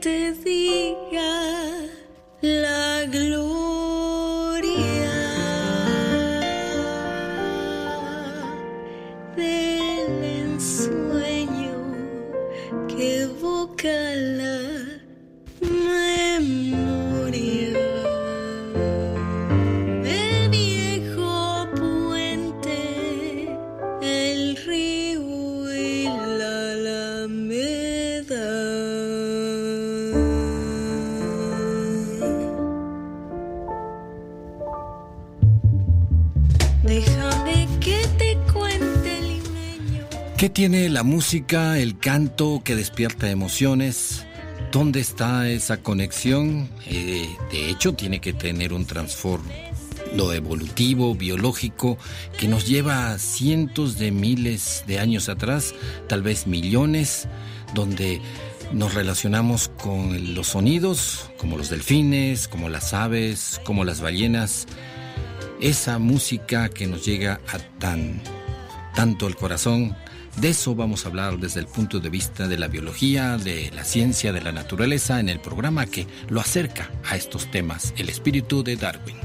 Te diga tiene la música, el canto que despierta emociones? ¿Dónde está esa conexión? Eh, de hecho, tiene que tener un trasfondo evolutivo, biológico, que nos lleva a cientos de miles de años atrás, tal vez millones, donde nos relacionamos con los sonidos, como los delfines, como las aves, como las ballenas. Esa música que nos llega a tan tanto el corazón. De eso vamos a hablar desde el punto de vista de la biología, de la ciencia, de la naturaleza, en el programa que lo acerca a estos temas, el espíritu de Darwin.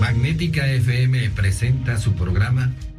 Magnética FM presenta su programa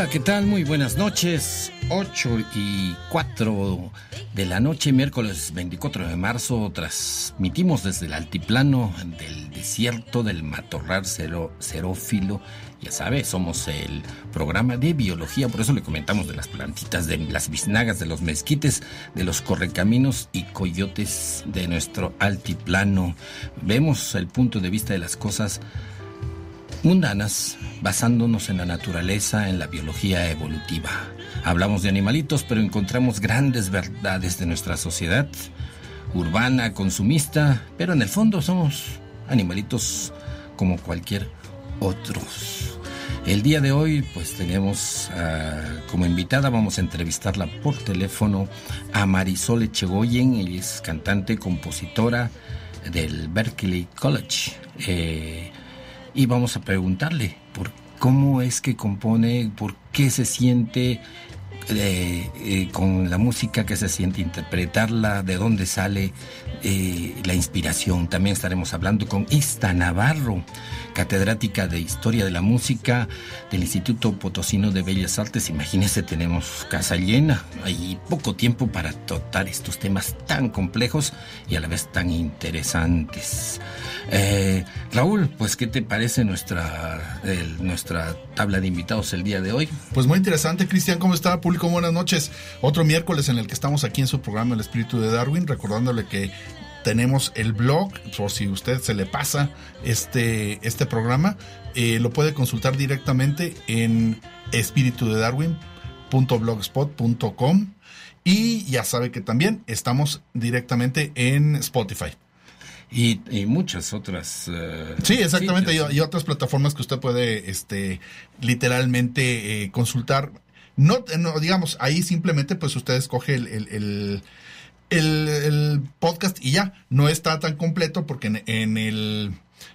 Hola, ¿qué tal? Muy buenas noches. 8 y 4 de la noche, miércoles 24 de marzo, transmitimos desde el altiplano del desierto del matorral cero, xerófilo. Ya sabe, somos el programa de biología, por eso le comentamos de las plantitas, de las biznagas, de los mezquites, de los correcaminos y coyotes de nuestro altiplano. Vemos el punto de vista de las cosas mundanas, basándonos en la naturaleza, en la biología evolutiva. Hablamos de animalitos, pero encontramos grandes verdades de nuestra sociedad, urbana, consumista, pero en el fondo somos animalitos como cualquier otros. El día de hoy, pues tenemos ah, como invitada, vamos a entrevistarla por teléfono a Marisol Echegoyen, ella es cantante, compositora del Berkeley College. Eh, y vamos a preguntarle por cómo es que compone, por qué se siente eh, eh, con la música, qué se siente interpretarla, de dónde sale eh, la inspiración. También estaremos hablando con Ista Navarro, catedrática de Historia de la Música del Instituto Potosino de Bellas Artes. Imagínense, tenemos casa llena, hay poco tiempo para tratar estos temas tan complejos y a la vez tan interesantes. Eh, Raúl, pues, ¿qué te parece nuestra, el- nuestra tabla de invitados el día de hoy? Pues muy interesante, Cristian, ¿cómo está? Público, buenas noches. Otro miércoles en el que estamos aquí en su programa El Espíritu de Darwin, recordándole que tenemos el blog, por si usted se le pasa este, este programa, eh, lo puede consultar directamente en espiritudedarwin.blogspot.com y ya sabe que también estamos directamente en Spotify. Y, y muchas otras. eh, Sí, exactamente. Y, y otras plataformas que usted puede, este, literalmente eh, consultar. No, no, digamos, ahí simplemente, pues usted escoge el, el, el, el- podcast y ya. No está tan completo porque en, en el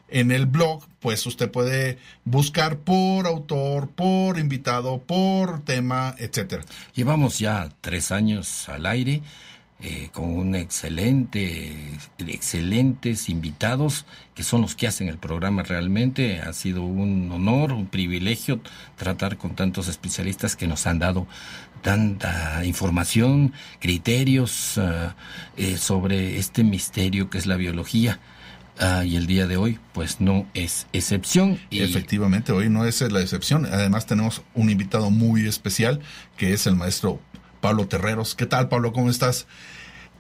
En el blog, pues usted puede buscar por autor, por invitado, por tema, etcétera. Llevamos ya tres años al aire eh, con un excelente, excelentes invitados que son los que hacen el programa realmente. Ha sido un honor, un privilegio tratar con tantos especialistas que nos han dado tanta información, criterios ah, eh, sobre este misterio que es la biología. Ah, y el día de hoy, pues no es excepción. Y Efectivamente, hoy no es la excepción. Además tenemos un invitado muy especial que es el maestro Pablo Terreros. ¿Qué tal, Pablo? ¿Cómo estás?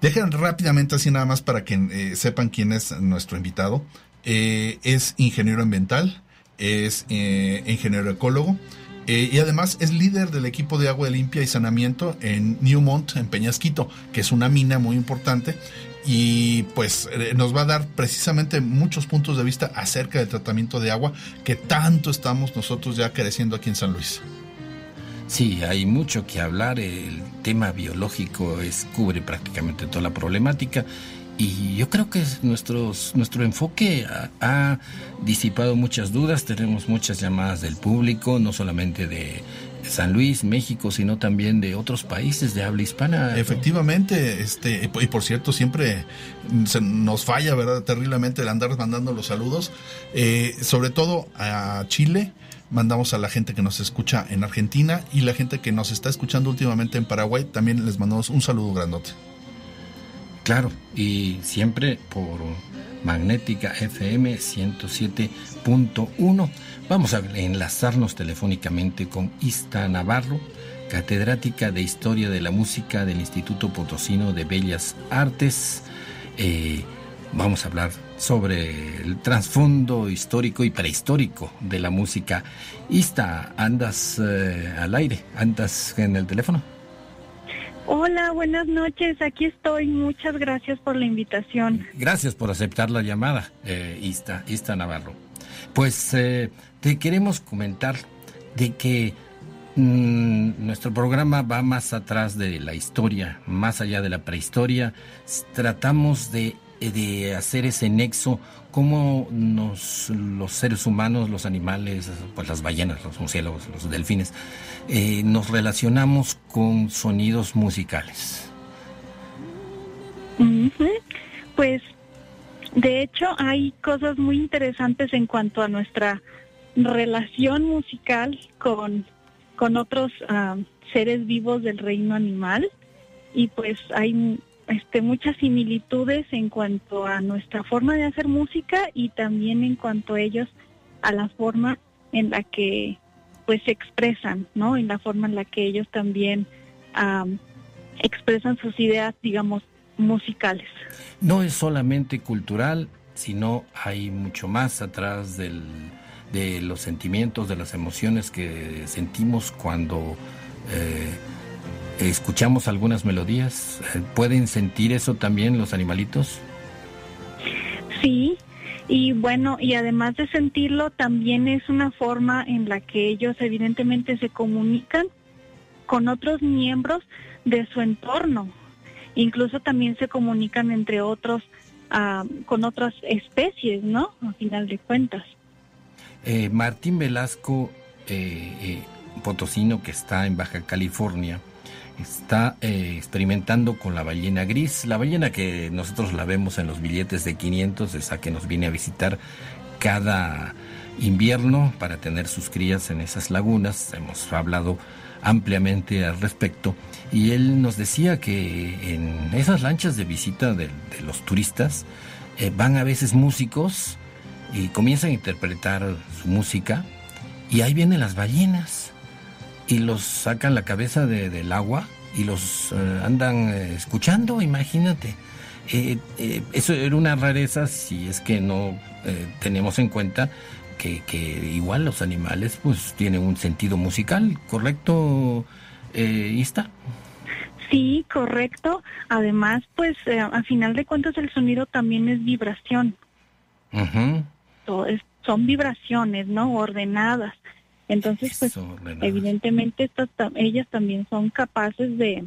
Dejen rápidamente así nada más para que eh, sepan quién es nuestro invitado. Eh, es ingeniero ambiental, es eh, ingeniero ecólogo y además es líder del equipo de agua limpia y saneamiento en Newmont, en Peñasquito, que es una mina muy importante. Y pues nos va a dar precisamente muchos puntos de vista acerca del tratamiento de agua que tanto estamos nosotros ya creciendo aquí en San Luis. Sí, hay mucho que hablar. El tema biológico es, cubre prácticamente toda la problemática. Y yo creo que nuestros, nuestro enfoque ha, ha disipado muchas dudas. Tenemos muchas llamadas del público, no solamente de San Luis, México, sino también de otros países de habla hispana. Efectivamente, este, y por cierto, siempre se nos falla, ¿verdad? Terriblemente el andar mandando los saludos, eh, sobre todo a Chile. Mandamos a la gente que nos escucha en Argentina y la gente que nos está escuchando últimamente en Paraguay. También les mandamos un saludo grandote. Claro, y siempre por Magnética FM 107.1. Vamos a enlazarnos telefónicamente con Ista Navarro, catedrática de Historia de la Música del Instituto Potosino de Bellas Artes. Eh, vamos a hablar sobre el trasfondo histórico y prehistórico de la música. Ista, ¿andas eh, al aire? ¿Andas en el teléfono? Hola, buenas noches. Aquí estoy. Muchas gracias por la invitación. Gracias por aceptar la llamada, eh, Ista, Ista Navarro. Pues eh, te queremos comentar de que mm, nuestro programa va más atrás de la historia, más allá de la prehistoria. Tratamos de, de hacer ese nexo, cómo nos, los seres humanos, los animales, pues las ballenas, los murciélagos, los delfines, eh, nos relacionamos con sonidos musicales. Pues, de hecho, hay cosas muy interesantes en cuanto a nuestra relación musical con, con otros ah, seres vivos del reino animal. Y pues hay este, muchas similitudes en cuanto a nuestra forma de hacer música y también en cuanto a ellos a la forma en la que pues se expresan, ¿no? En la forma en la que ellos también am, expresan sus ideas, digamos, musicales. no es solamente cultural, sino hay mucho más atrás del, de los sentimientos, de las emociones que sentimos cuando eh, escuchamos algunas melodías. Eh, ¿Pueden sentir eso también los animalitos? Sí, y bueno, y además de sentirlo, también es una forma en la que ellos evidentemente se comunican con otros miembros de su entorno. Incluso también se comunican entre otros, ah, con otras especies, ¿no? A final de cuentas. Eh, Martín Velasco, eh, eh, potosino que está en Baja California, está eh, experimentando con la ballena gris, la ballena que nosotros la vemos en los billetes de 500, esa que nos viene a visitar cada invierno para tener sus crías en esas lagunas. Hemos hablado ampliamente al respecto y él nos decía que en esas lanchas de visita de, los turistas eh, van a veces músicos y comienzan a interpretar su música y ahí vienen las ballenas y los sacan la cabeza de- del agua y los eh, andan eh, escuchando, imagínate. Eh, eh, eso era una rareza si es que no eh, tenemos en cuenta que, que igual los animales pues tienen un sentido musical, ¿correcto? Ista? Sí, correcto. Además, pues a final de cuentas el sonido también es vibración. Todo es- son vibraciones, ¿no? Ordenadas. Entonces, pues evidentemente estas ta- ellas también son capaces de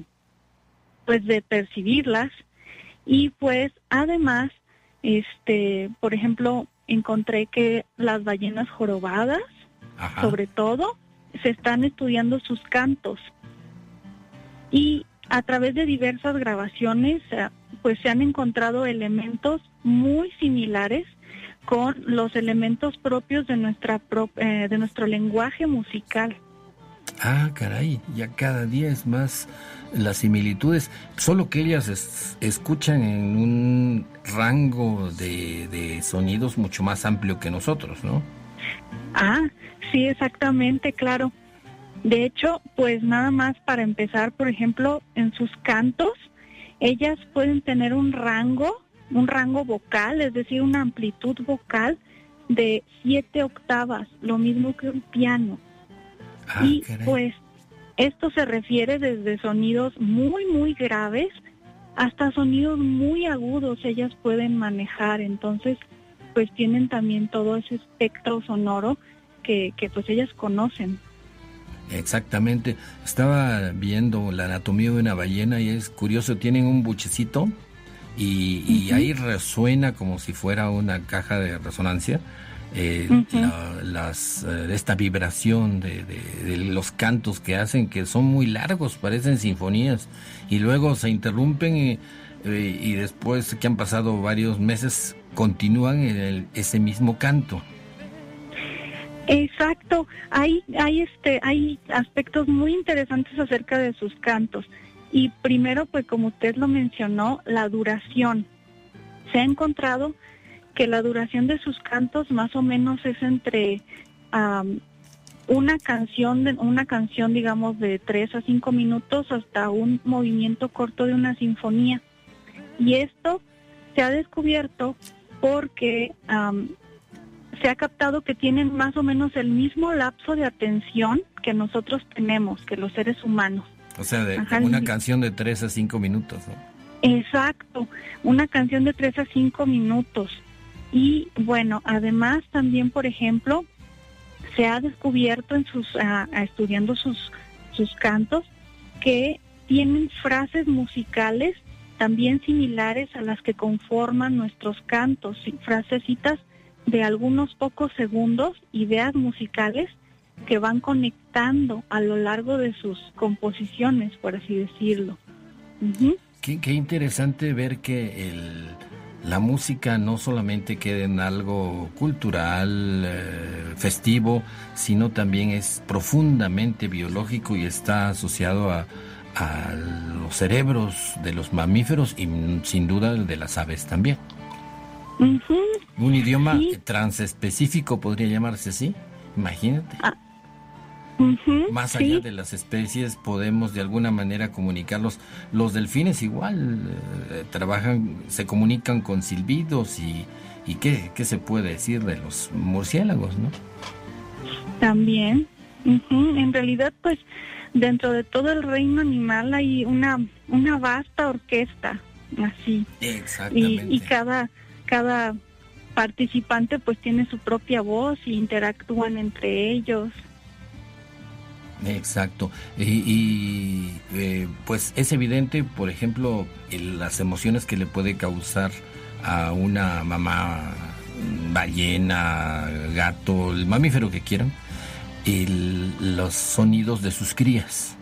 pues de percibirlas y pues además este por ejemplo encontré que las ballenas jorobadas, Ajá. sobre todo, se están estudiando sus cantos. Y a través de diversas grabaciones, eh, pues se han encontrado elementos muy similares con los elementos propios de nuestra pro- eh, de nuestro lenguaje musical. Ah, caray, ya cada día es más las similitudes, solo que ellas es- escuchan en un rango de, de sonidos mucho más amplio que nosotros, ¿no? Ah, sí, exactamente, claro. De hecho, pues nada más para empezar, por ejemplo, en sus cantos, ellas pueden tener un rango, un rango vocal, es decir, una amplitud vocal de siete octavas, lo mismo que un piano. Ah, y caray. pues esto se refiere desde sonidos muy, muy graves hasta sonidos muy agudos, ellas pueden manejar. Entonces, pues tienen también todo ese espectro sonoro que, que pues ellas conocen. Exactamente. Estaba viendo la anatomía de una ballena y es curioso, tienen un buchecito y, y ahí resuena como si fuera una caja de resonancia. eh, la- las, eh, esta vibración de, de- de los cantos que hacen, que son muy largos, parecen sinfonías, y luego se interrumpen y, eh, y después que han pasado varios meses continúan en el- ese mismo canto. Exacto, hay, hay este, hay aspectos muy interesantes acerca de sus cantos. Y primero, pues como usted lo mencionó, la duración. Se ha encontrado que la duración de sus cantos más o menos es entre una canción, de, una canción digamos de tres a cinco minutos hasta un movimiento corto de una sinfonía. Y esto se ha descubierto porque se ha captado que tienen más o menos el mismo lapso de atención que nosotros tenemos, que los seres humanos. O sea, de, Ajá, una sí. canción de tres a cinco minutos. ¿no? Exacto, una canción de tres a cinco minutos. Y bueno, además también, por ejemplo, se ha descubierto en sus, estudiando sus, sus cantos, que tienen frases musicales también similares a las que conforman nuestros cantos, frasecitas de algunos pocos segundos, ideas musicales que van conectando a lo largo de sus composiciones, por así decirlo. Ujú. Qué, qué interesante ver que el, la música no solamente queda en algo cultural, eh, festivo, sino también es profundamente biológico y está asociado a, a los cerebros de los mamíferos y mm, sin duda el de las aves también. Un idioma Sí. transespecífico podría llamarse así, imagínate. Más sí, allá de las especies podemos de alguna manera comunicarlos. Los delfines igual eh, trabajan, se comunican con silbidos y, y qué, qué se puede decir de los murciélagos, ¿no? También. Ujú, En realidad, pues, dentro de todo el reino animal hay una, una vasta orquesta, así. Y, Exactamente. y cada, cada participante pues tiene su propia voz y interactúan entre ellos. Exacto. Y, y, eh, pues es evidente, por ejemplo, las emociones que le puede causar a una mamá mm, ballena, gato, el mamífero que quieran, el- los sonidos de sus crías.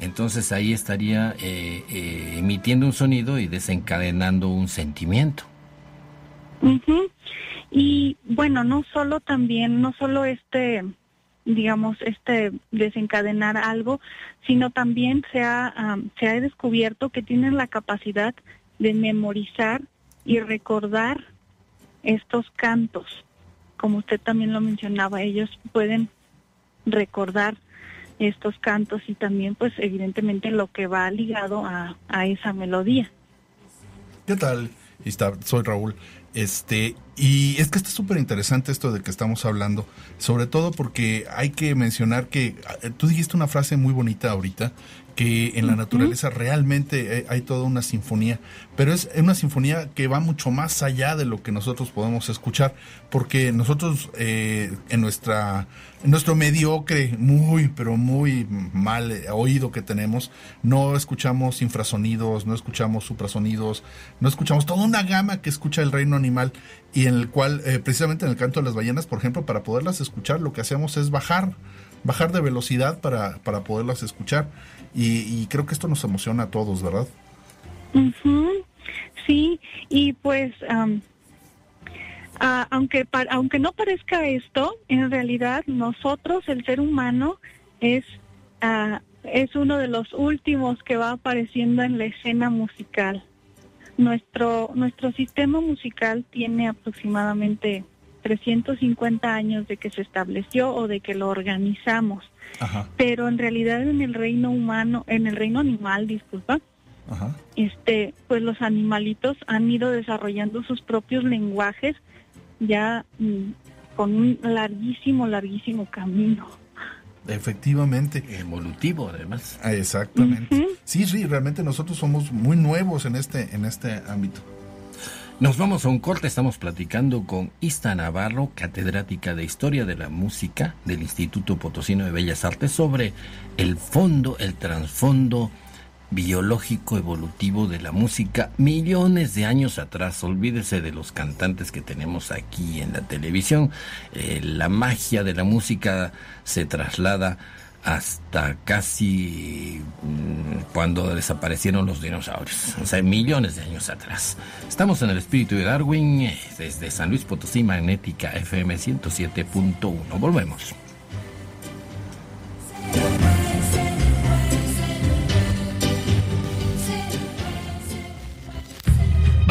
Entonces ahí estaría eh, eh, emitiendo un sonido y desencadenando un sentimiento. Y bueno, no solo también, no solo este, digamos, este desencadenar algo, sino también se ha, se ha descubierto que tienen la capacidad de memorizar y recordar estos cantos. Como usted también lo mencionaba, ellos pueden recordar estos cantos y también pues evidentemente lo que va ligado a, a esa melodía. ¿Qué tal? Soy Raúl. Este, y es que está súper interesante esto de que estamos hablando, sobre todo porque hay que mencionar que eh, tú dijiste una frase muy bonita ahorita, que en la naturaleza realmente eh, hay toda una sinfonía, pero es una sinfonía que va mucho más allá de lo que nosotros podemos escuchar, porque nosotros eh, en nuestra en nuestro mediocre, muy pero muy mal eh, oído que tenemos, no escuchamos infrasonidos, no escuchamos suprasonidos, no escuchamos toda una gama que escucha el reino animal y en el cual, eh, precisamente en el canto de las ballenas, por ejemplo, para poderlas escuchar, lo que hacemos es bajar, bajar de velocidad para, para poderlas escuchar. Y creo que esto nos emociona a todos, ¿verdad? Sí, y pues aunque pa- aunque no parezca esto, en realidad nosotros, el ser humano, es ah, es uno de los últimos que va apareciendo en la escena musical. Nuestro nuestro sistema musical tiene aproximadamente 350 años de que se estableció o de que lo organizamos, Ajá, pero en realidad en el reino humano, en el reino animal, disculpa, ajá. este, pues los animalitos han ido desarrollando sus propios lenguajes ya mm, con un larguísimo, larguísimo camino. Efectivamente. Evolutivo, además. Ah, Exactamente. Sí, sí, realmente nosotros somos muy nuevos en este, en este ámbito. Nos vamos a un corte, estamos platicando con Ista Navarro, catedrática de Historia de la Música del Instituto Potosino de Bellas Artes, sobre el fondo, el trasfondo biológico evolutivo de la música millones de años atrás. Olvídese de los cantantes que tenemos aquí en la televisión. Eh, la magia de la música se traslada hasta casi mm, cuando desaparecieron los dinosaurios, o sea, millones de años atrás. Estamos en el espíritu de Darwin eh, desde San Luis Potosí, Magnética FM 107.1. Volvemos.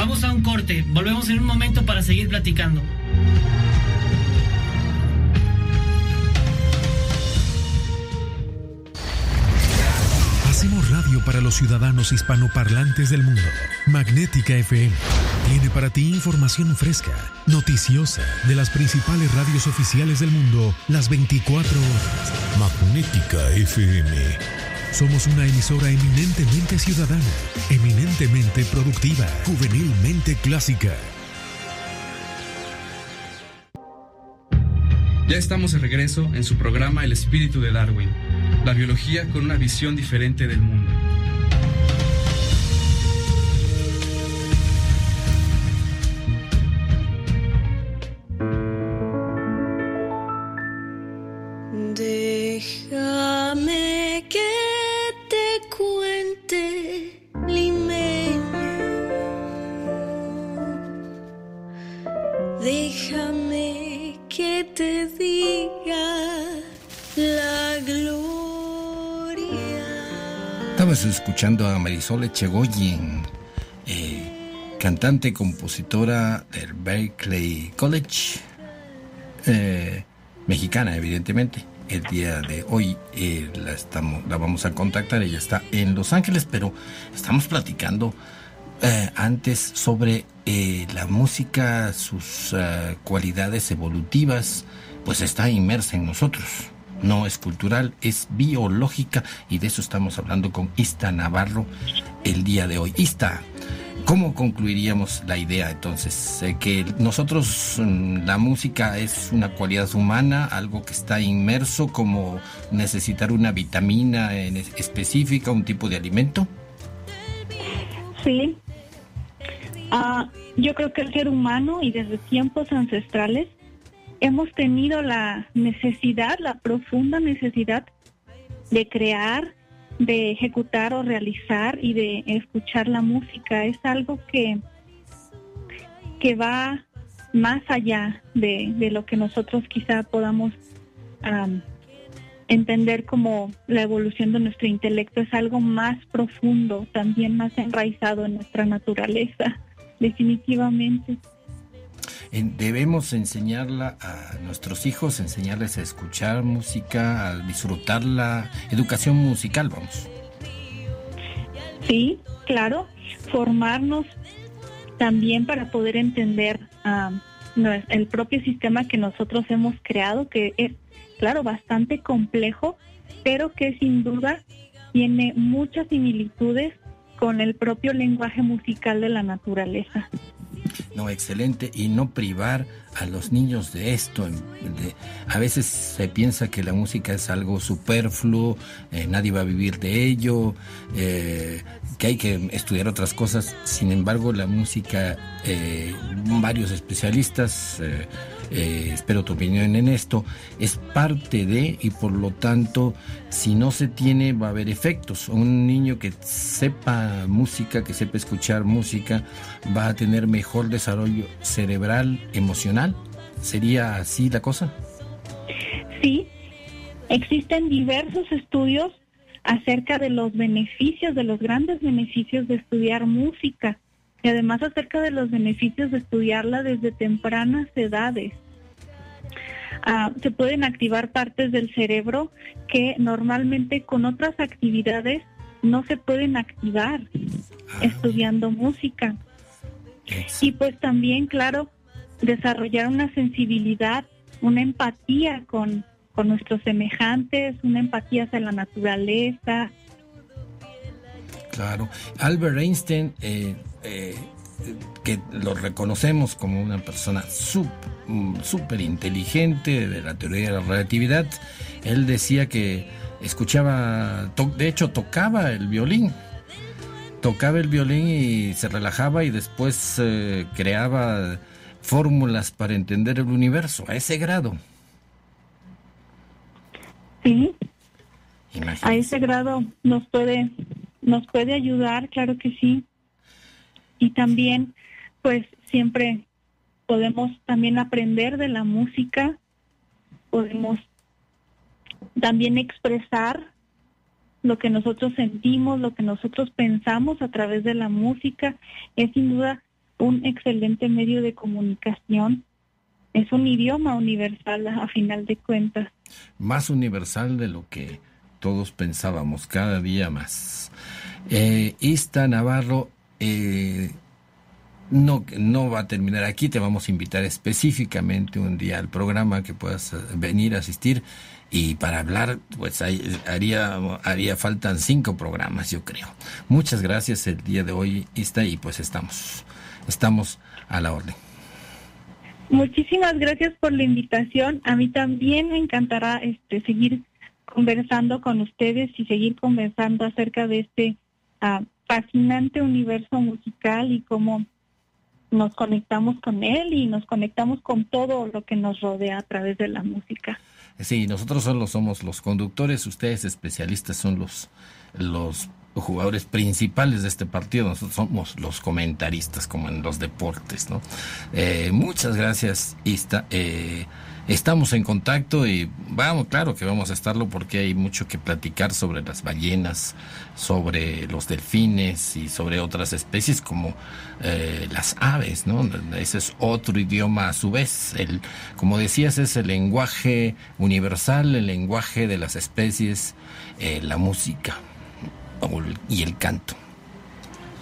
Vamos a un corte, volvemos en un momento para seguir platicando. Hacemos radio para los ciudadanos hispanoparlantes del mundo. Magnética FM tiene para ti información fresca, noticiosa, de las principales radios oficiales del mundo, las 24 horas. Magnética FM. Somos una emisora eminentemente ciudadana, eminentemente productiva, juvenilmente clásica. Ya estamos de regreso en su programa El espíritu de Darwin, la biología con una visión diferente del mundo. Estabas escuchando a Marisol Echegoyen, eh, cantante, compositora del Berkeley College, eh, mexicana, evidentemente. El día de hoy eh, la, estamos, la vamos a contactar, ella está en Los Ángeles, pero estamos platicando antes sobre la música, sus eh, cualidades evolutivas, pues está inmersa en nosotros. No es cultural, es biológica y de eso estamos hablando con Ista Navarro el día de hoy. Ista, ¿cómo concluiríamos la idea entonces? Eh, que nosotros, mm, la música es una cualidad humana, algo que está inmerso como necesitar una vitamina específica, un tipo de alimento. Sí. Ah, yo creo que el ser humano y desde tiempos ancestrales hemos tenido la necesidad, la profunda necesidad de crear, de ejecutar o realizar y de escuchar la música. Es algo que, que va más allá de, de lo que nosotros quizá podamos am, entender como la evolución de nuestro intelecto. Es algo más profundo, también más enraizado en nuestra naturaleza, definitivamente. Debemos enseñarla a nuestros hijos, enseñarles a escuchar música, a disfrutar la educación musical, vamos. Sí, claro, formarnos también para poder entender nue- el propio sistema que nosotros hemos creado, que es, claro, bastante complejo, pero que sin duda tiene muchas similitudes con el propio lenguaje musical de la naturaleza. No, excelente. Y no privar a los niños de esto. a veces se piensa que la música es algo superfluo, eh, nadie va a vivir de ello, eh, que hay que estudiar otras cosas. Sin embargo, la música, eh, varios especialistas, espero tu opinión en esto, es parte de y por lo tanto, si no se tiene, va a haber efectos. Un niño que sepa música, que sepa escuchar música, va a tener mejor desarrollo cerebral, emocional. ¿Sería así la cosa? Sí, existen diversos estudios acerca de los beneficios, de los grandes beneficios de estudiar música y además acerca de los beneficios de estudiarla desde tempranas edades. Ah, se pueden activar partes del cerebro que normalmente con otras actividades no se pueden activar estudiando música. Y pues también, claro, desarrollar una sensibilidad, una empatía con, con nuestros semejantes, una empatía hacia la naturaleza. Claro. Albert Einstein, eh, eh, que lo reconocemos como una persona sup- mm, súper inteligente de la teoría de la relatividad, él decía que escuchaba, de hecho tocaba el violín. Tocaba el violín y se relajaba y después eh, creaba fórmulas para entender el universo, a ese grado. Sí, Imagínate. a ese grado nos puede, nos puede ayudar, claro que sí. Y también, pues siempre podemos también aprender de la música, podemos también expresar lo que nosotros sentimos, lo que nosotros pensamos a través de la música. Es sin duda un excelente medio de comunicación. Es un idioma universal a final de cuentas. más universal de lo que todos pensábamos, cada día más. Eh, Ista Navarro eh, no, no va a terminar aquí, te vamos a invitar específicamente un día al programa que puedas eh, venir a asistir y para hablar, pues hay- haría, haría faltan cinco programas, yo creo. Muchas gracias el día de hoy, Ista, y pues estamos, estamos a la orden. Muchísimas gracias por la invitación. A mí también me encantará este, seguir conversando con ustedes y seguir conversando acerca de este ah, fascinante universo musical y cómo nos conectamos con él y nos conectamos con todo lo que nos rodea a través de la música. Sí, nosotros solo somos los conductores, ustedes especialistas son los, los jugadores principales de este partido, nosotros somos los comentaristas como en los deportes, ¿no? Eh, muchas gracias, Ista. Eh, estamos en contacto y vamos, claro que vamos a estarlo porque hay mucho que platicar sobre las ballenas, sobre los delfines y sobre otras especies como eh, las aves, ¿no? Ese es otro idioma a su vez. El, como decías, es el lenguaje universal, el lenguaje de las especies, eh, la música y el canto.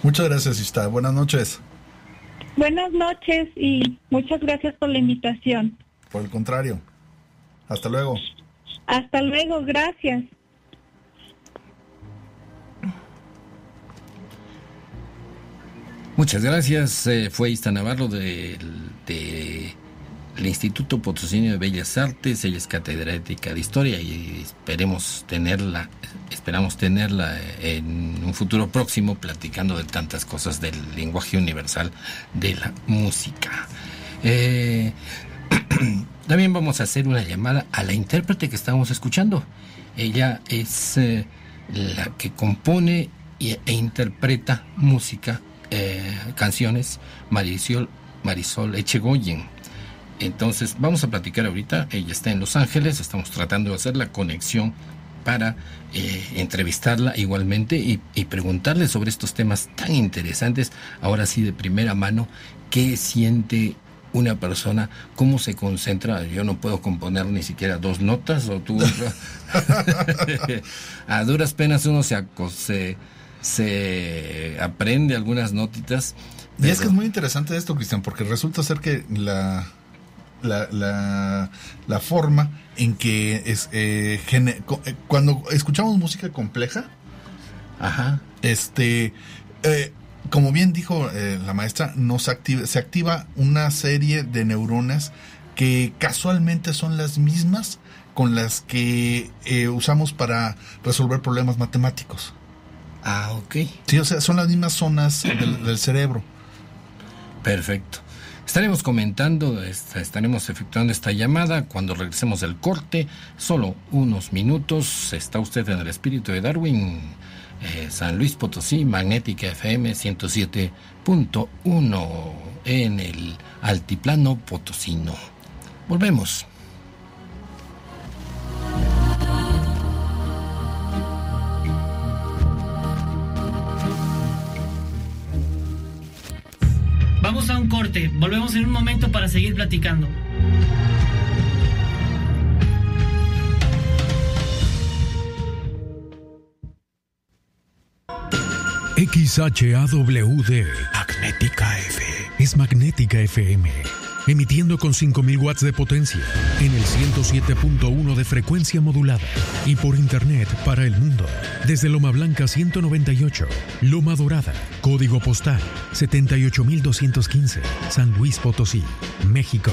Muchas gracias, Ista. Buenas noches. Buenas noches y muchas gracias por la invitación. Por el contrario. Hasta luego. Hasta luego, gracias. Muchas gracias. eh, fue Ista Navarro del de, el Instituto Potosino de Bellas Artes. Ella es catedrática de Historia y esperemos tenerla, esperamos tenerla en un futuro próximo platicando de tantas cosas del lenguaje universal de la música. Eh, también vamos a hacer una llamada a la intérprete que estamos escuchando. Ella es eh, la que compone e interpreta música, eh, canciones, Marisol, Marisol Echegoyen. Entonces, vamos a platicar ahorita. Ella está en Los Ángeles, estamos tratando de hacer la conexión para eh, entrevistarla igualmente y, y preguntarle sobre estos temas tan interesantes, ahora sí de primera mano, qué siente una persona, cómo se concentra. Yo no puedo componer ni siquiera dos notas, o tú. a duras penas uno se, se, se aprende algunas notitas. Y es que es muy interesante esto, Cristian, porque resulta ser que la, la, la, la forma en que es eh, gene- eh, cuando escuchamos música compleja, Ajá. este eh, como bien dijo eh, la maestra, nos activa, se activa una serie de neuronas que casualmente son las mismas con las que eh, usamos para resolver problemas matemáticos. Ah, ok. Sí, o sea, son las mismas zonas del, del cerebro. Perfecto. Estaremos comentando, esta- estaremos efectuando esta llamada cuando regresemos del corte. Solo unos minutos. Está usted en el espíritu de Darwin, eh, San Luis Potosí, Magnética FM 107.1 en el altiplano potosino. Volvemos. Vamos a un corte. Volvemos en un momento para seguir platicando. XHAWD. Magnética F. Es Magnética FM. Emitiendo con 5000 watts de potencia en el 107.1 de frecuencia modulada y por internet para el mundo desde Loma Blanca 198, Loma Dorada, código postal 78215, San Luis Potosí, México.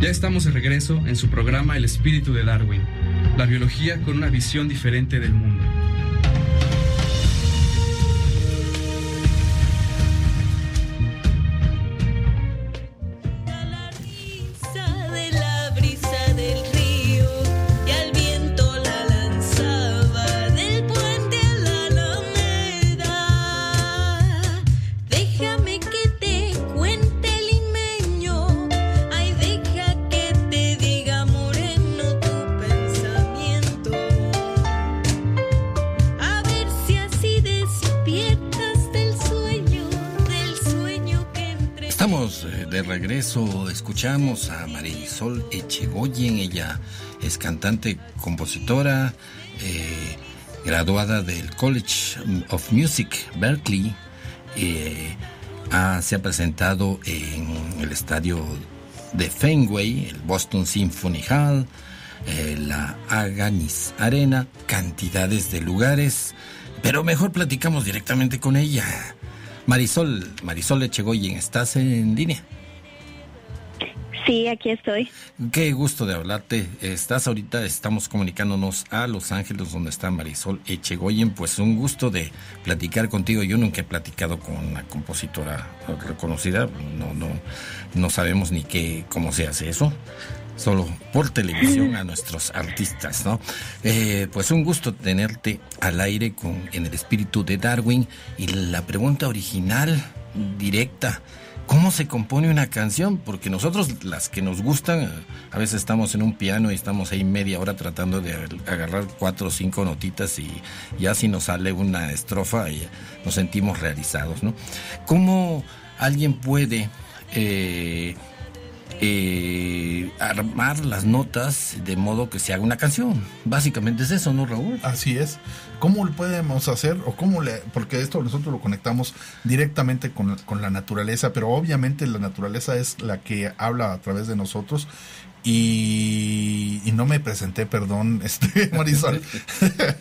Ya estamos de regreso en su programa El espíritu de Darwin, la biología con una visión diferente del mundo. Escuchamos a Marisol Echegoyen, ella es cantante, compositora, eh, graduada del College of Music, Berkeley, eh, ah, se ha presentado en el estadio de Fenway, el Boston Symphony Hall, eh, la Aganis Arena, cantidades de lugares, pero mejor platicamos directamente con ella. Marisol, Marisol Echegoyen, ¿estás en línea? Sí, aquí estoy. Qué gusto de hablarte. Estás ahorita, estamos comunicándonos a Los Ángeles, donde está Marisol Echegoyen. Pues un gusto de platicar contigo. Yo nunca he platicado con una compositora reconocida. No, no, no sabemos ni qué, cómo se hace eso. Solo por televisión a nuestros artistas, ¿no? Eh, pues un gusto tenerte al aire con, en el espíritu de Darwin. Y la pregunta original, directa, ¿Cómo se compone una canción? Porque nosotros, las que nos gustan, a veces estamos en un piano y estamos ahí media hora tratando de agarrar cuatro o cinco notitas y ya si nos sale una estrofa y nos sentimos realizados, ¿no? ¿Cómo alguien puede eh, eh, armar las notas de modo que se haga una canción? Básicamente es eso, ¿no, Raúl? Así es. ¿Cómo lo podemos hacer? O cómo le, porque esto nosotros lo conectamos directamente con, con la naturaleza, pero obviamente la naturaleza es la que habla a través de nosotros. Y, y no me presenté, perdón, este Marisol.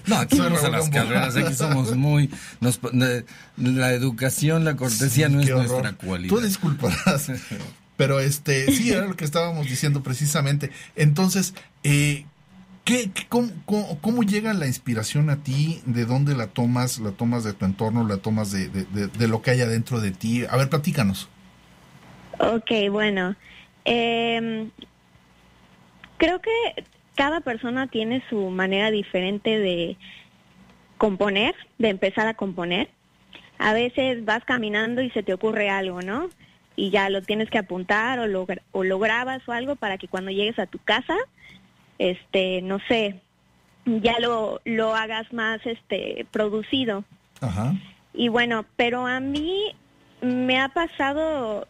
No, aquí vamos a las carreras, aquí somos muy... nos- la educación, la cortesía Sí, no es horror. nuestra cualidad. Tú disculparás. Pero este, sí, era lo que estábamos diciendo precisamente. Entonces, eh, ¿qué, cómo, cómo- llega la inspiración a ti? ¿De dónde la tomas? ¿La tomas de tu entorno? ¿La tomas de, de- lo que hay adentro de ti? A ver, platícanos. Ok, bueno. em, creo que cada persona tiene su manera diferente de componer, de empezar a componer. A veces vas caminando y se te ocurre algo, ¿no? Y ya lo tienes que apuntar o lo, o lo grabas o algo para que cuando llegues a tu casa, este, no sé, ya lo, lo hagas más este producido. Ajá. Y bueno, pero a mí me ha pasado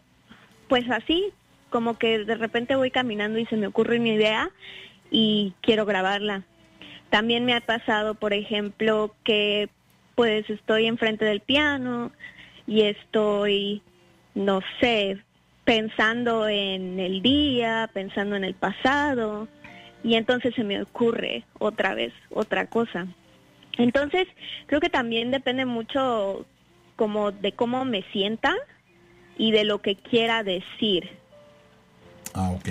pues así, como que de repente voy caminando y se me ocurre una idea y quiero grabarla. También me ha pasado, por ejemplo, que pues estoy enfrente del piano y estoy, no sé, pensando en el día, pensando en el pasado, y entonces se me ocurre otra vez otra cosa. Entonces, creo que también depende mucho como de cómo me sienta y de lo que quiera decir. Ah, ok.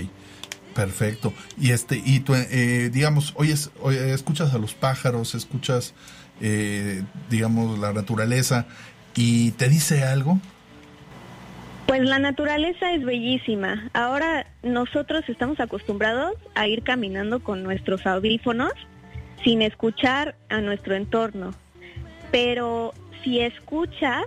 Perfecto. Y este, y tú, eh, digamos, oyes, oye, escuchas a los pájaros, escuchas, eh, digamos, la naturaleza y te dice algo. Pues la naturaleza es bellísima. Ahora nosotros estamos acostumbrados a ir caminando con nuestros audífonos sin escuchar a nuestro entorno. Pero si escuchas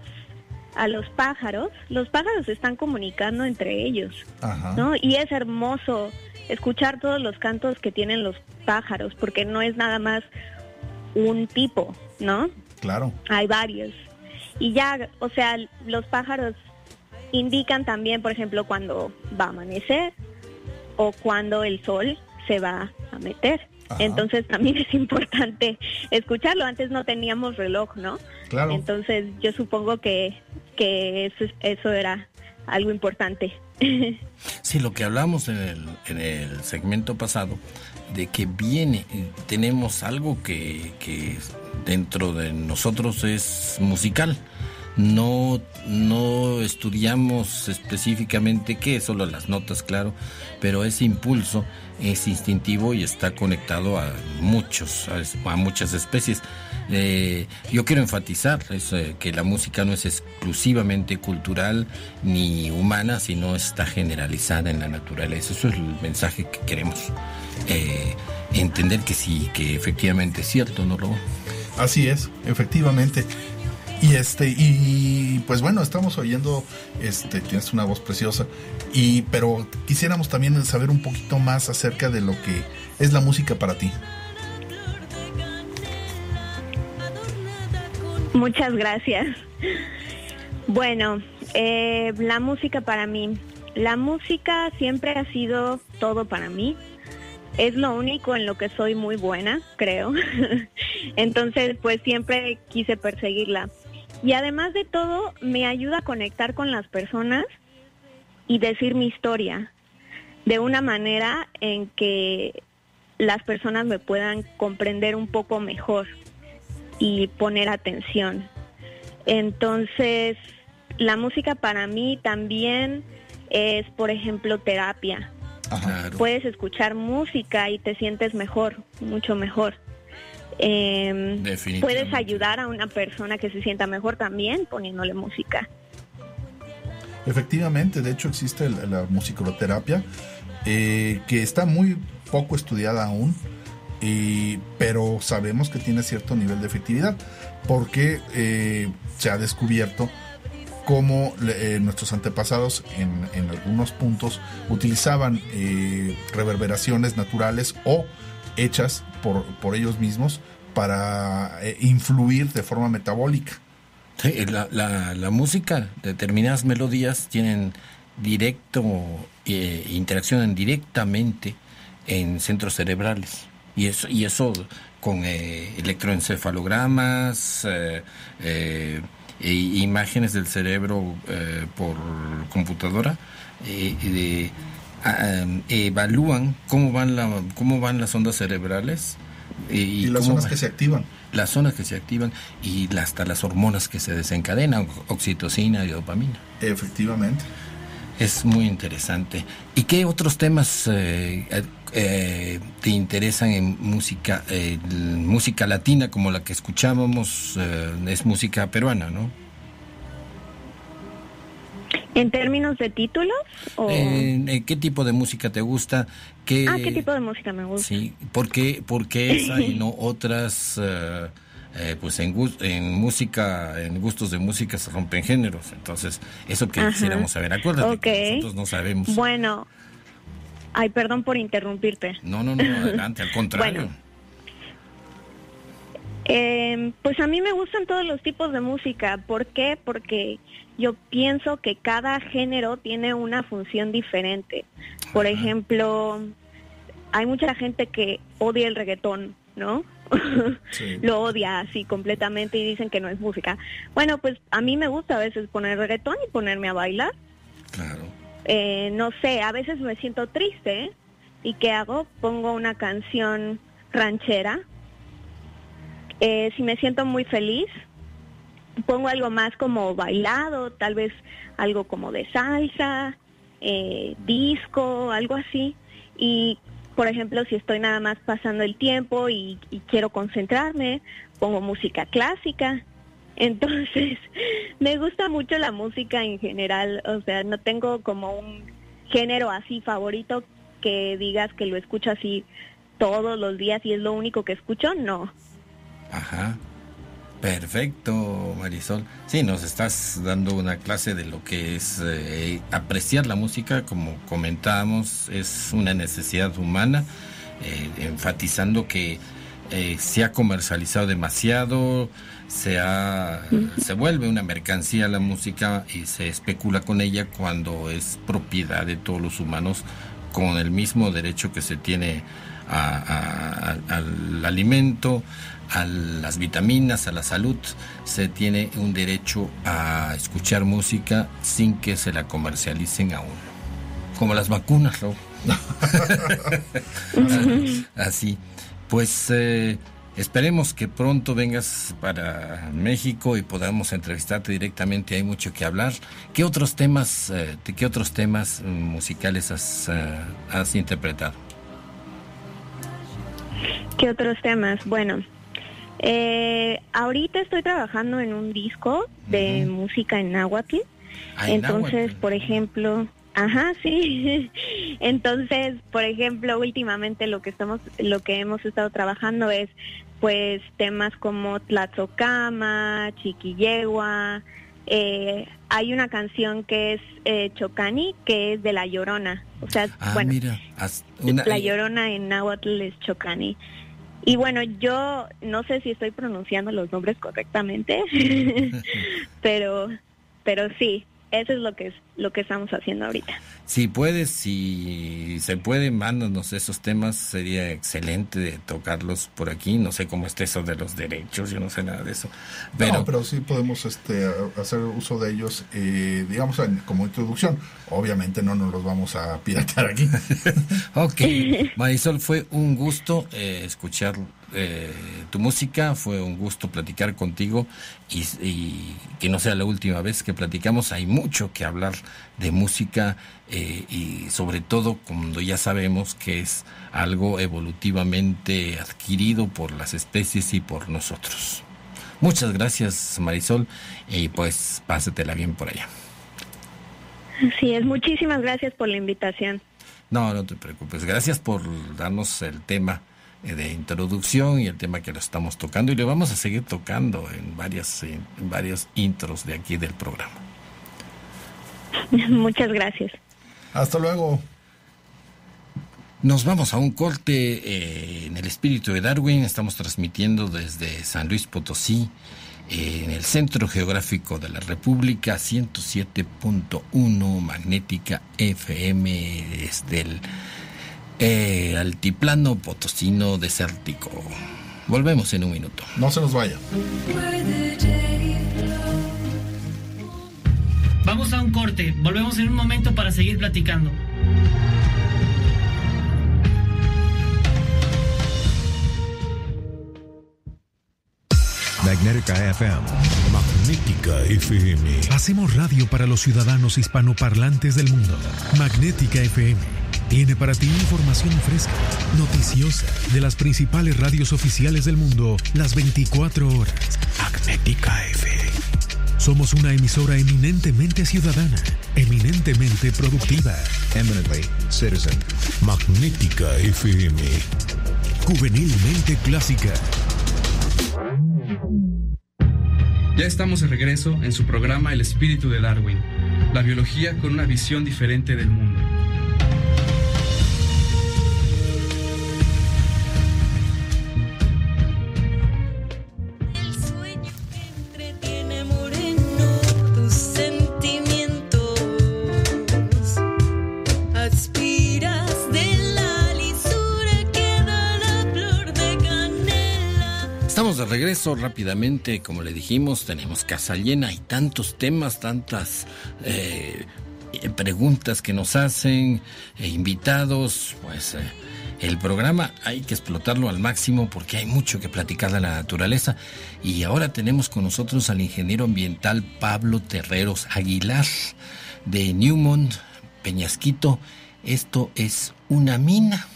a los pájaros, los pájaros están comunicando entre ellos, Ajá. ¿no? Y es hermoso escuchar todos los cantos que tienen los pájaros, porque no es nada más un tipo, ¿no? Claro. Hay varios. Y ya, o sea, los pájaros indican también, por ejemplo, cuando va a amanecer o cuando el sol se va a meter. Ajá. Entonces también es importante escucharlo. Antes no teníamos reloj, ¿no? Claro. Entonces yo supongo que, que eso, eso era algo importante. Sí, lo que hablamos en el, en el segmento pasado, de que viene, tenemos algo que, que dentro de nosotros es musical. No, no estudiamos específicamente qué, solo las notas, claro, pero ese impulso es instintivo y está conectado a muchos, a, muchas especies. Eh, yo quiero enfatizar eh, que la música no es exclusivamente cultural ni humana, sino está generalizada en la naturaleza. Eso es el mensaje que queremos eh, entender que sí, que efectivamente es cierto, ¿no, Robo? Así es, efectivamente. Y este, y pues bueno, estamos oyendo, este, tienes una voz preciosa, y pero quisiéramos también saber un poquito más acerca de lo que es la música para ti. Muchas gracias. Bueno, eh, la música para mí. La música siempre ha sido todo para mí. Es lo único en lo que soy muy buena, creo. Entonces, pues siempre quise perseguirla. Y además de todo, me ayuda a conectar con las personas y decir mi historia de una manera en que las personas me puedan comprender un poco mejor y poner atención. Entonces, la música para mí también es, por ejemplo, terapia. Claro. Puedes escuchar música y te sientes mejor, mucho mejor. Eh, Definitivamente. puedes ayudar a una persona que se sienta mejor también poniéndole música. Efectivamente, de hecho existe la, la musicoterapia, eh, que está muy poco estudiada aún, y- pero sabemos que tiene cierto nivel de efectividad, porque eh, se ha descubierto cómo eh, nuestros antepasados en, en algunos puntos utilizaban eh, reverberaciones naturales o hechas por, por ellos mismos para eh, influir de forma metabólica. La, la, música, determinadas melodías tienen directo, eh, interaccionan directamente en centros cerebrales. Y eso, y eso con eh, electroencefalogramas, e imágenes del cerebro por computadora, ah, em, evalúan cómo van, la, cómo van las ondas cerebrales. Y, las zonas va- que se activan. las zonas que se activan y hasta las hormonas que se desencadenan, oxitocina y dopamina. Efectivamente. Es muy interesante. ¿Y qué otros temas eh, eh, eh, te interesan en música, eh, música latina como la que escuchábamos? eh, es música peruana, ¿no? ¿En términos de títulos? O... Eh, eh, ¿Qué tipo de música te gusta? ¿Qué, ah, ¿qué tipo de música me gusta? Sí, ¿por qué, por qué esa y no otras? eh, eh, pues en, en música, en gustos de música se rompen géneros. Entonces, eso que Ajá. quisiéramos saber. Acuérdate que nosotros no sabemos. Bueno, ay, perdón por interrumpirte. No, no, no, adelante, al contrario. Bueno. Eh, pues a mí me gustan todos los tipos de música. ¿Por qué? Porque yo pienso que cada género tiene una función diferente. Por ejemplo, hay mucha gente que odia el reggaetón, ¿no? Lo odia así completamente y dicen que no es música. Bueno, pues a mí me gusta a veces poner reggaetón y ponerme a bailar. Claro. Eh, no sé, a veces me siento triste y ¿qué hago? Pongo una canción ranchera. Eh, si me siento muy feliz, pongo algo más como bailado, tal vez algo como de salsa, eh, disco, algo así. Y, por ejemplo, si estoy nada más pasando el tiempo y, y quiero concentrarme, pongo música clásica. Entonces, me gusta mucho la música en general, o sea, no tengo como un género así favorito que digas que lo escucho así todos los días y es lo único que escucho, no. Ajá. Perfecto, Marisol. Sí, nos estás dando una clase de lo que es eh, apreciar la música, como comentábamos, es una necesidad humana, eh, enfatizando que eh, se ha comercializado demasiado, se, ha, se vuelve una mercancía la música y se especula con ella cuando es propiedad de todos los humanos con el mismo derecho que se tiene a- a- a- al alimento, a las vitaminas, a la salud, se tiene un derecho a escuchar música sin que se la comercialicen a uno. Como las vacunas, ¿no? Así. Pues eh, esperemos que pronto vengas para México y podamos entrevistarte directamente. Hay mucho que hablar. ¿Qué otros temas, eh, de qué otros temas musicales has, eh, has interpretado? ¿Qué otros temas? Bueno, eh, ahorita estoy trabajando en un disco de música en náhuatl. Ah, en Entonces, náhuatl. por ejemplo, ajá, sí. Entonces, por ejemplo, últimamente lo que estamos, lo que hemos estado trabajando es, pues, temas como Tlazocama, Chiquillegua. Eh, hay una canción que es eh, Chocani, que es de La Llorona. O sea, Ah, bueno, mira, una, la Llorona en náhuatl es Chocani. Y bueno, yo no sé si estoy pronunciando los nombres correctamente, pero pero sí, eso es lo que es lo que estamos haciendo ahorita. Si puedes, si se puede, mándanos esos temas. Sería excelente de tocarlos por aquí. No sé cómo está eso de los derechos, yo no sé nada de eso. Pero, no, pero sí podemos este, hacer uso de ellos, eh, digamos, en- como introducción. Obviamente no nos los vamos a piratear aquí. ok, Marisol, fue un gusto eh, escuchar eh, tu música, fue un gusto platicar contigo y, y que no sea la última vez que platicamos. Hay mucho que hablar de música eh, y sobre todo cuando ya sabemos que es algo evolutivamente adquirido por las especies y por nosotros. Muchas gracias, Marisol, y pues pásatela bien por allá. Así es, muchísimas gracias por la invitación. No, no te preocupes. Gracias por darnos el tema de introducción y el tema que lo estamos tocando y lo vamos a seguir tocando en varias eh, en varios intros de aquí del programa. Muchas gracias. Hasta luego. Nos vamos a un corte eh, en el espíritu de Darwin. Estamos transmitiendo desde San Luis Potosí, eh, en el centro geográfico de la República, 107.1 magnética FM desde el eh, altiplano potosino desértico. Volvemos en un minuto. No se nos vaya. Vamos a un corte. Volvemos en un momento para seguir platicando. Magnética FM. Magnética FM. Hacemos radio para los ciudadanos hispanoparlantes del mundo. Magnética FM. Tiene para ti información fresca, noticiosa, de las principales radios oficiales del mundo, las 24 horas. Magnética FM. Somos una emisora eminentemente ciudadana, eminentemente productiva. Eminently citizen. Magnética FM. Juvenilmente clásica. Ya estamos de regreso en su programa El espíritu de Darwin, la biología con una visión diferente del mundo. Regreso rápidamente, como le dijimos, tenemos casa llena, hay tantos temas, tantas eh, preguntas que nos hacen, eh, invitados, pues eh, el programa hay que explotarlo al máximo porque hay mucho que platicar de la naturaleza. Y ahora tenemos con nosotros al ingeniero ambiental Pablo Terreros Aguilar de Newmont, Peñasquito. Esto es una mina,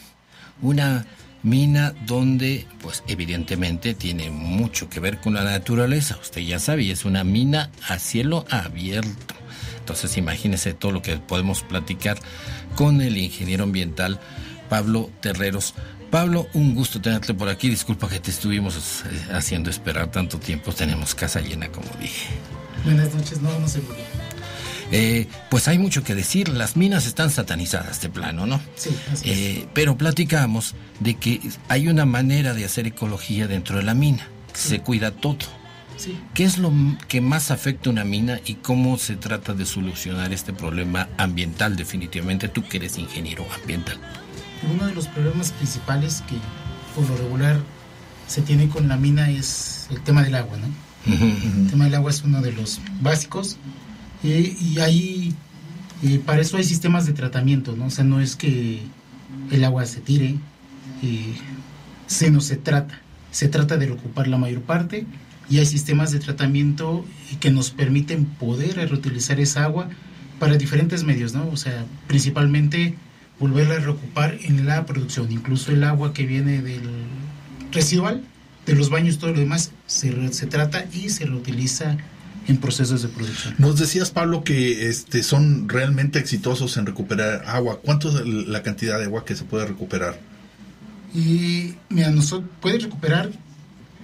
una mina donde, pues evidentemente tiene mucho que ver con la naturaleza. Usted ya sabe, es una mina a cielo abierto. Entonces imagínese todo lo que podemos platicar con el ingeniero ambiental Pablo Terreros. Pablo, un gusto tenerte por aquí. Disculpa que te estuvimos eh, haciendo esperar tanto tiempo. Tenemos casa llena, como dije. Buenas noches, no, no se preocupe. Eh, pues hay mucho que decir. Las minas están satanizadas de plano, ¿no? Sí, así es. Eh, pero platicamos de que hay una manera de hacer ecología dentro de la mina. Se cuida todo. Sí. ¿Qué es lo que más afecta a una mina y cómo se trata de solucionar este problema ambiental? Definitivamente tú que eres ingeniero ambiental. Uno de los problemas principales que por lo regular se tiene con la mina es el tema del agua, ¿no? El tema del agua es uno de los básicos eh, y ahí eh, para eso hay sistemas de tratamiento, ¿no? O sea, no es que el agua se tire, eh, se no se trata, se trata de ocupar la mayor parte y hay sistemas de tratamiento que nos permiten poder reutilizar esa agua para diferentes medios, ¿no? O sea, principalmente volverla a reocupar en la producción, incluso el agua que viene del residual, de los baños, todo lo demás, se, se trata y se reutiliza en procesos de producción. Nos decías, Pablo, que este, son realmente exitosos en recuperar agua. ¿Cuánto es la cantidad de agua que se puede recuperar? Y mira, nosotros puede recuperar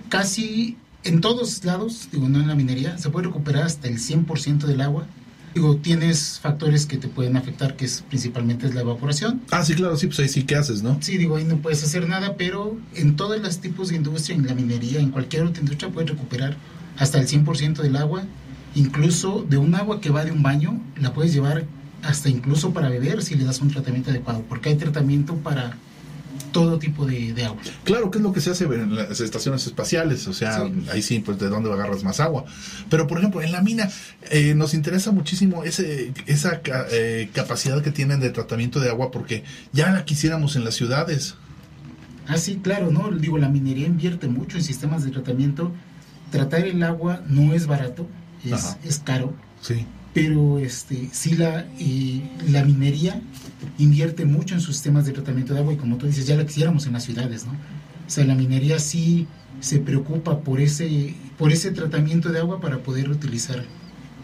casi en todos lados, digo, no en la minería, se puede recuperar hasta el 100% del agua. Digo, tienes factores que te pueden afectar, que es principalmente es la evaporación. Ah, sí, claro, sí, pues ahí sí, ¿qué haces, no? Sí, digo, ahí no puedes hacer nada, pero en todos los tipos de industria, en la minería, en cualquier otra industria, puedes recuperar hasta el 100% del agua. Incluso de un agua que va de un baño, la puedes llevar hasta incluso para beber si le das un tratamiento adecuado, porque hay tratamiento para todo tipo de, de agua. Claro, que es lo que se hace en las estaciones espaciales, o sea, ahí sí, pues de dónde agarras más agua. Pero, por ejemplo, en la mina eh, nos interesa muchísimo ese, esa eh, capacidad que tienen de tratamiento de agua porque ya la quisiéramos en las ciudades. Ah, sí, claro, ¿no? Digo, la minería invierte mucho en sistemas de tratamiento. Tratar el agua no es barato, es, es caro. Sí. Pero este, sí la, eh, la minería invierte mucho en sus sistemas de tratamiento de agua y como tú dices, ya lo quisiéramos en las ciudades, ¿no? O sea, la minería sí se preocupa por ese, por ese tratamiento de agua para poder utilizar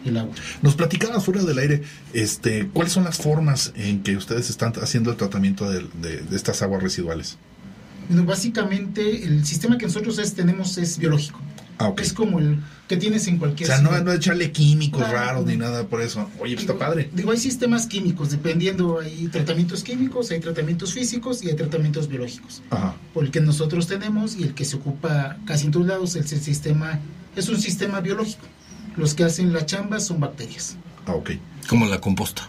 el agua. Nos platicabas fuera del aire, este, ¿cuáles son las formas en que ustedes están haciendo el tratamiento de, de- de estas aguas residuales? Bueno, básicamente el sistema que nosotros es- tenemos es biológico. Ah. Es como el que tienes en O cualquier sea, no, no echarle químicos raros no. ni nada por eso. Oye, pues está padre. Digo, hay sistemas químicos, dependiendo, hay tratamientos químicos, hay tratamientos físicos y hay tratamientos biológicos. Ajá. Por el que nosotros tenemos y el que se ocupa casi en todos lados es el sistema, es un sistema biológico. Los que hacen la chamba son bacterias, Ah, ok. Como la composta.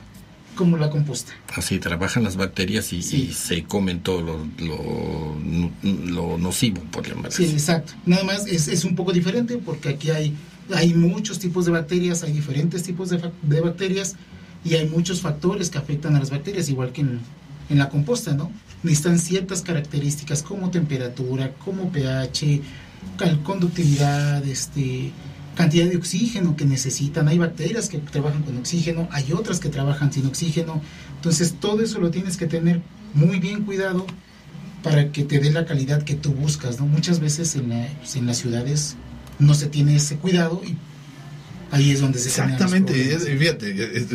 Como la composta. Así trabajan las bacterias y, y se comen todo lo, lo, nocivo, por llamarlo Sí, exacto. Nada más es, es un poco diferente porque aquí hay, hay muchos tipos de bacterias, hay diferentes tipos de, de bacterias y hay muchos factores que afectan a las bacterias, igual que en, en la composta, ¿no? Necesitan ciertas características como temperatura, como pH, conductividad, este, cantidad de oxígeno que necesitan. Hay bacterias que trabajan con oxígeno, hay otras que trabajan sin oxígeno. Entonces todo eso lo tienes que tener muy bien cuidado para que te dé la calidad que tú buscas, ¿no? Muchas veces en, la- pues, en las ciudades no se tiene ese cuidado y ahí es donde se Exactamente, es- fíjate, es,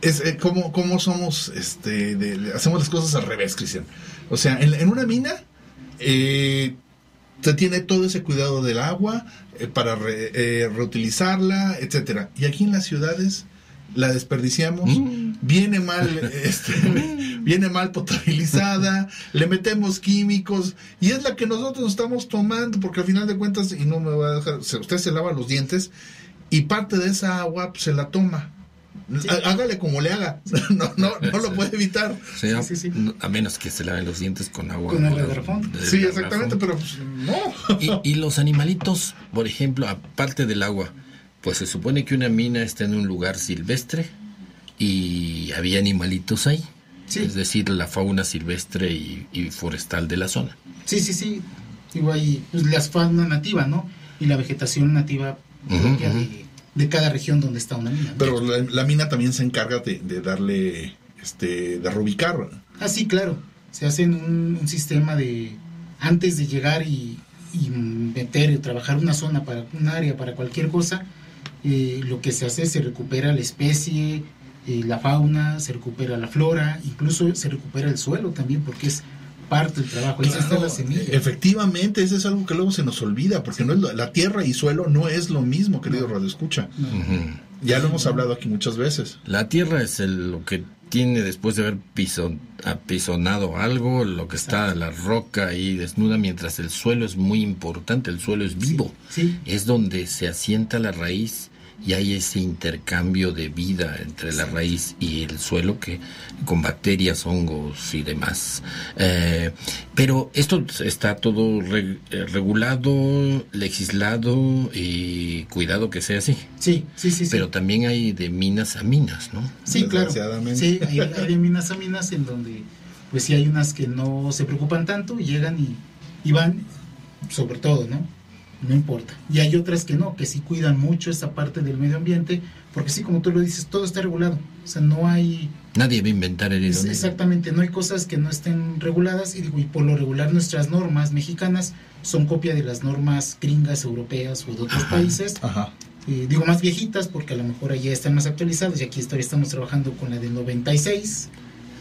es- es, como, como somos, este, de- hacemos las cosas al revés, Cristian. O sea, en, en una mina eh, se tiene todo ese cuidado del agua eh, para re- eh, reutilizarla, etcétera. Y aquí en las ciudades la desperdiciamos, viene mal, este, viene mal potabilizada, le metemos químicos y es la que nosotros estamos tomando porque al final de cuentas y no me va a dejar, usted se lava los dientes y parte de esa agua pues, se la toma. Há- Hágale como le haga. No, no, no lo puede evitar. O sea, no- a menos que se laven los dientes con agua. Con de- garrafón. Sí, exactamente, pero pues, no. Y, y los animalitos, por ejemplo, aparte del agua, pues se supone que una mina está en un lugar silvestre y había animalitos ahí. Es decir, la fauna silvestre y, y forestal de la zona. Sí, sí, sí. Digo, hay pues, la fauna nativa, ¿no? Y la vegetación nativa propia de, de cada región donde está una mina. Pero la, la mina también se encarga de, de darle, este, de reubicar. Ah, sí, claro. Se hace en un, un sistema de antes de llegar y, y meter y trabajar una zona para un área para cualquier cosa, eh, lo que se hace es se recupera la especie, eh, la fauna, se recupera la flora, incluso se recupera el suelo también porque es parte del trabajo. Ahí está la semilla. Efectivamente, eso es algo que luego se nos olvida, porque no es lo- la tierra y suelo no es lo mismo, querido Radio Escucha. Ya lo hemos hablado aquí muchas veces. La tierra es el- lo que tiene después de haber piso- apisonado algo, lo que está la roca ahí desnuda, mientras el suelo es muy importante, el suelo es vivo. Sí. Es donde se asienta la raíz y hay ese intercambio de vida entre la raíz y el suelo que con bacterias, hongos y demás. Eh, pero esto está todo re- eh, regulado, legislado y cuidado que sea así. Sí, sí, sí. sí. Pero también hay de minas a minas, ¿no? Sí, claro. Sí, hay, hay de minas a minas en donde, pues sí hay unas que no se preocupan tanto y llegan y, y van, sobre todo, ¿no? No importa. Y hay otras que no, que sí cuidan mucho esta parte del medio ambiente, porque sí, como tú lo dices, todo está regulado. O sea, no hay, Nadie va a inventar el hilo. exactamente, no hay cosas que no estén reguladas. Y digo, y por lo regular nuestras normas mexicanas son copia de las normas gringas, europeas o de otros países. Eh, digo más viejitas porque a lo mejor allá están más actualizadas y aquí todavía estamos trabajando con la del 96.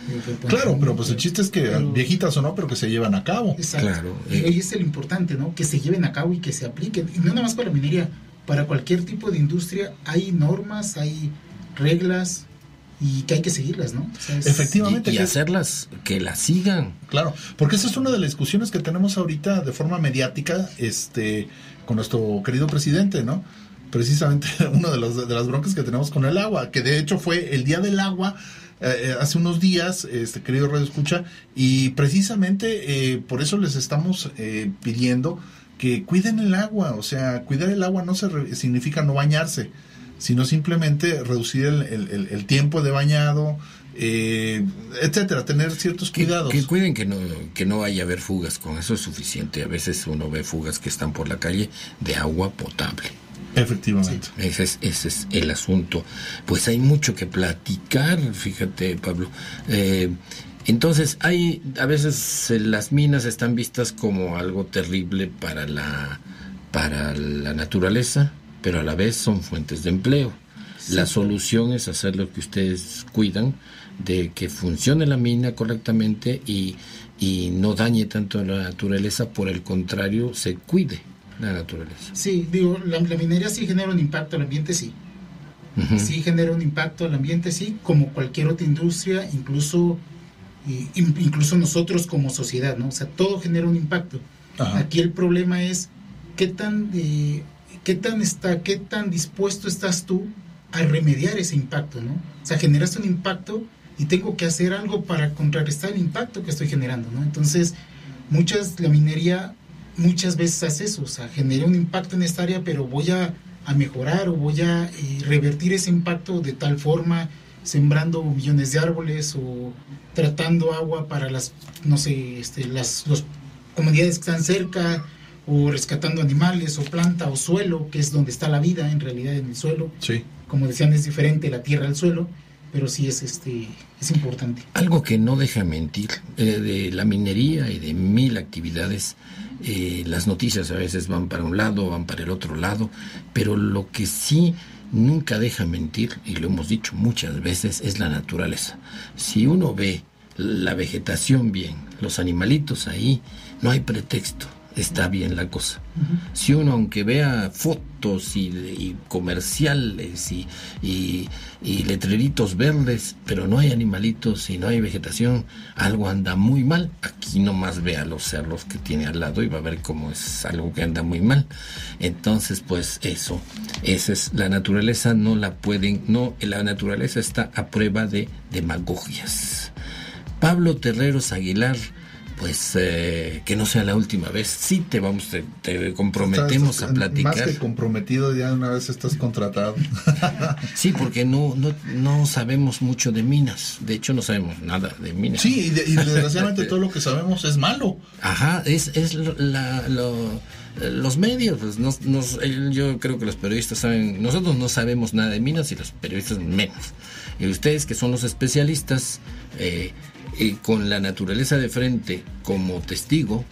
Eh, Claro, pero pues el chiste es que viejitas o no, pero que se llevan a cabo. Exacto. Y ahí es el importante, ¿no? Que se lleven a cabo y que se apliquen. Y no nada más para la minería, para cualquier tipo de industria hay normas, hay reglas y que hay que seguirlas, ¿no? O sea, es- Efectivamente. Y, y que- hacerlas, que las sigan. Claro, porque esa es una de las discusiones que tenemos ahorita de forma mediática este, con nuestro querido presidente, ¿no? Precisamente una de, las de las broncas que tenemos con el agua, que de hecho fue el Día del Agua eh, eh, hace unos días, este querido Radio Escucha, y precisamente eh, por eso les estamos eh, pidiendo que cuiden el agua, o sea, cuidar el agua no se re- significa no bañarse, sino simplemente reducir el, el- el- tiempo de bañado, eh, etcétera, tener ciertos cuidados. Que cuiden que no, que no vaya a haber fugas, con eso es suficiente. A veces uno ve fugas que están por la calle de agua potable. Efectivamente. Ese es, ese es el asunto. Pues hay mucho que platicar, fíjate, Pablo. Eh, entonces, hay, a veces eh, las minas están vistas como algo terrible para la, para la naturaleza, pero a la vez son fuentes de empleo. La solución es hacer lo que ustedes cuidan, de que funcione la mina correctamente y, y no dañe tanto a la naturaleza, por el contrario, se cuide la naturaleza. Sí, digo, la, la minería sí genera un impacto al ambiente, sí. Sí genera un impacto al ambiente, sí, como cualquier otra industria, incluso, in- incluso nosotros como sociedad, ¿no? O sea, todo genera un impacto. Aquí el problema es qué tan, eh, qué tan está, qué tan dispuesto estás tú a remediar ese impacto, ¿no? O sea, generaste un impacto y tengo que hacer algo para contrarrestar el impacto que estoy generando, ¿no? Entonces, muchas, la minería muchas veces hace eso, o sea, generé un impacto en esta área, pero voy a, a mejorar o voy a eh, revertir ese impacto de tal forma, sembrando millones de árboles o tratando agua para las, no sé, este, las los comunidades que están cerca o rescatando animales o planta o suelo, que es donde está la vida en realidad en el suelo. Sí. Como decían, es diferente la tierra al suelo, pero sí es este es importante. Algo que no deja mentir, eh, de la minería y de mil actividades, eh, las noticias a veces van para un lado, van para el otro lado, pero lo que sí nunca deja mentir, y lo hemos dicho muchas veces, es la naturaleza. Si uno ve la vegetación bien, los animalitos ahí, no hay pretexto. está bien la cosa. Si uno, aunque vea fotos y, y comerciales y, y- letreritos verdes, pero no hay animalitos y no hay vegetación, algo anda muy mal. Aquí nomás vea los cerros que tiene al lado y va a ver cómo es algo que anda muy mal. Entonces, pues eso, esa es la naturaleza, no la pueden, no, la naturaleza está a prueba de demagogias. Pablo Terreros Aguilar, pues eh, que no sea la última vez. Sí te vamos, te, te comprometemos Estás- a platicar. Más que comprometido, ya una vez estás contratado. Sí, porque no, no, no sabemos mucho de minas. De hecho, no sabemos nada de minas. Sí, y, de- y desgraciadamente todo lo que sabemos es malo. Ajá, es, es la- lo- los medios. pues, nos- nos- eh, yo creo que los periodistas saben. Nosotros no sabemos nada de minas y los periodistas menos. Y ustedes, que son los especialistas, eh, y con la naturaleza de frente como testigo,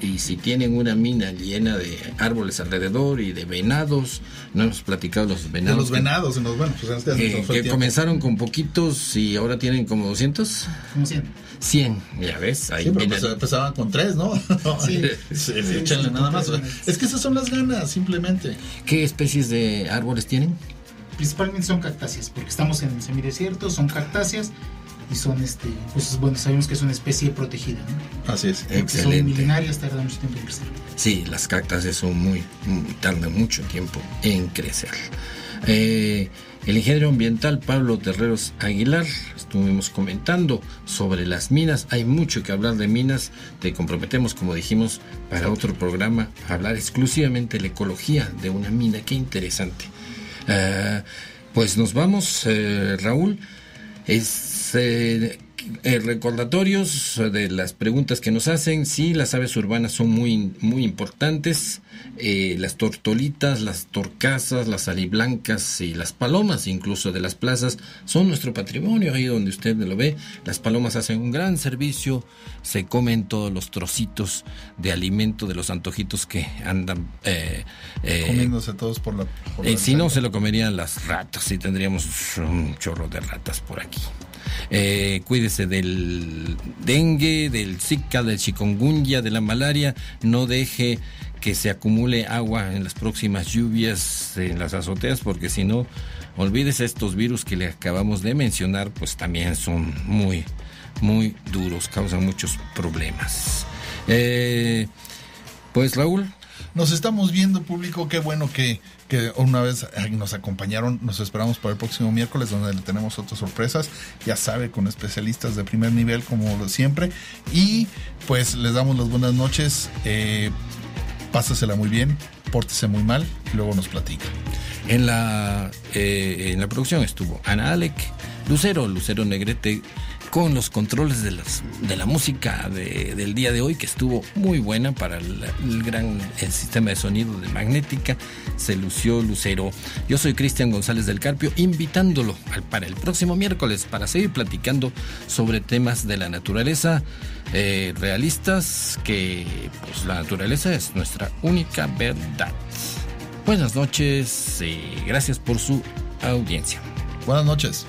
y si tienen una mina llena de árboles alrededor y de venados, no hemos platicado de los De venados. los que- venados, en los bueno, pues en este fue que comenzaron con poquitos y ahora tienen como 200. Como 100. 100, ya ves. Ahí Sí, pero pues, empezaban con tres, ¿no? Sí. Sí, Sí, échenle nada más. Es que esas son las ganas, simplemente. ¿Qué especies de árboles tienen? Principalmente son cactáceas, porque estamos en el semidesierto, son cactáceas y son, este, pues bueno, sabemos que es una especie protegida, ¿no? Así es. Porque Son Excelente. milenarias, tardan mucho tiempo en crecer. Sí, las cactáceas son muy, muy- tardan mucho tiempo en crecer. Eh, el ingeniero ambiental Pablo Terreros Aguilar, estuvimos comentando sobre las minas. Hay mucho que hablar de minas. Te comprometemos, como dijimos, para otro programa, a hablar exclusivamente de la ecología de una mina. Qué interesante. Ah, pues nos vamos, eh, Raúl. Es eh, eh, recordatorios de las preguntas que nos hacen. Sí, las aves urbanas son muy, muy importantes. Eh, las tortolitas, las torcasas, las aliblancas y las palomas, incluso de las plazas, son nuestro patrimonio. Ahí donde usted lo ve, las palomas hacen un gran servicio. Se comen todos los trocitos de alimento de los antojitos que andan. eh, eh, Comiéndose todos por la. por la si no, se lo comerían las ratas y tendríamos un chorro de ratas por aquí. Eh, cuídese del dengue, del zika, del chikungunya, de la malaria. No deje que se acumule agua en las próximas lluvias en las azoteas, porque si no, olvídese estos virus que le acabamos de mencionar, pues también son muy, muy duros, causan muchos problemas. Eh, pues Raúl, Nos estamos viendo, público. Qué bueno que, que una vez nos acompañaron. Nos esperamos para el próximo miércoles, donde le tenemos otras sorpresas. Ya sabe, con especialistas de primer nivel, como siempre. Y pues les damos las buenas noches. Eh, pásasela muy bien, pórtese muy mal y luego nos platica. En la, eh, en la producción estuvo Ana Alec, Lucero, Lucero Negrete, con los controles de, la música de- del día de hoy, que estuvo muy buena para el, gran el sistema de sonido de Magnética. Se lució Lucero. Yo soy Cristian González del Carpio, invitándolo al, para el próximo miércoles para seguir platicando sobre temas de la naturaleza eh, realistas, que pues la naturaleza es nuestra única verdad. Buenas noches y gracias por su audiencia. Buenas noches.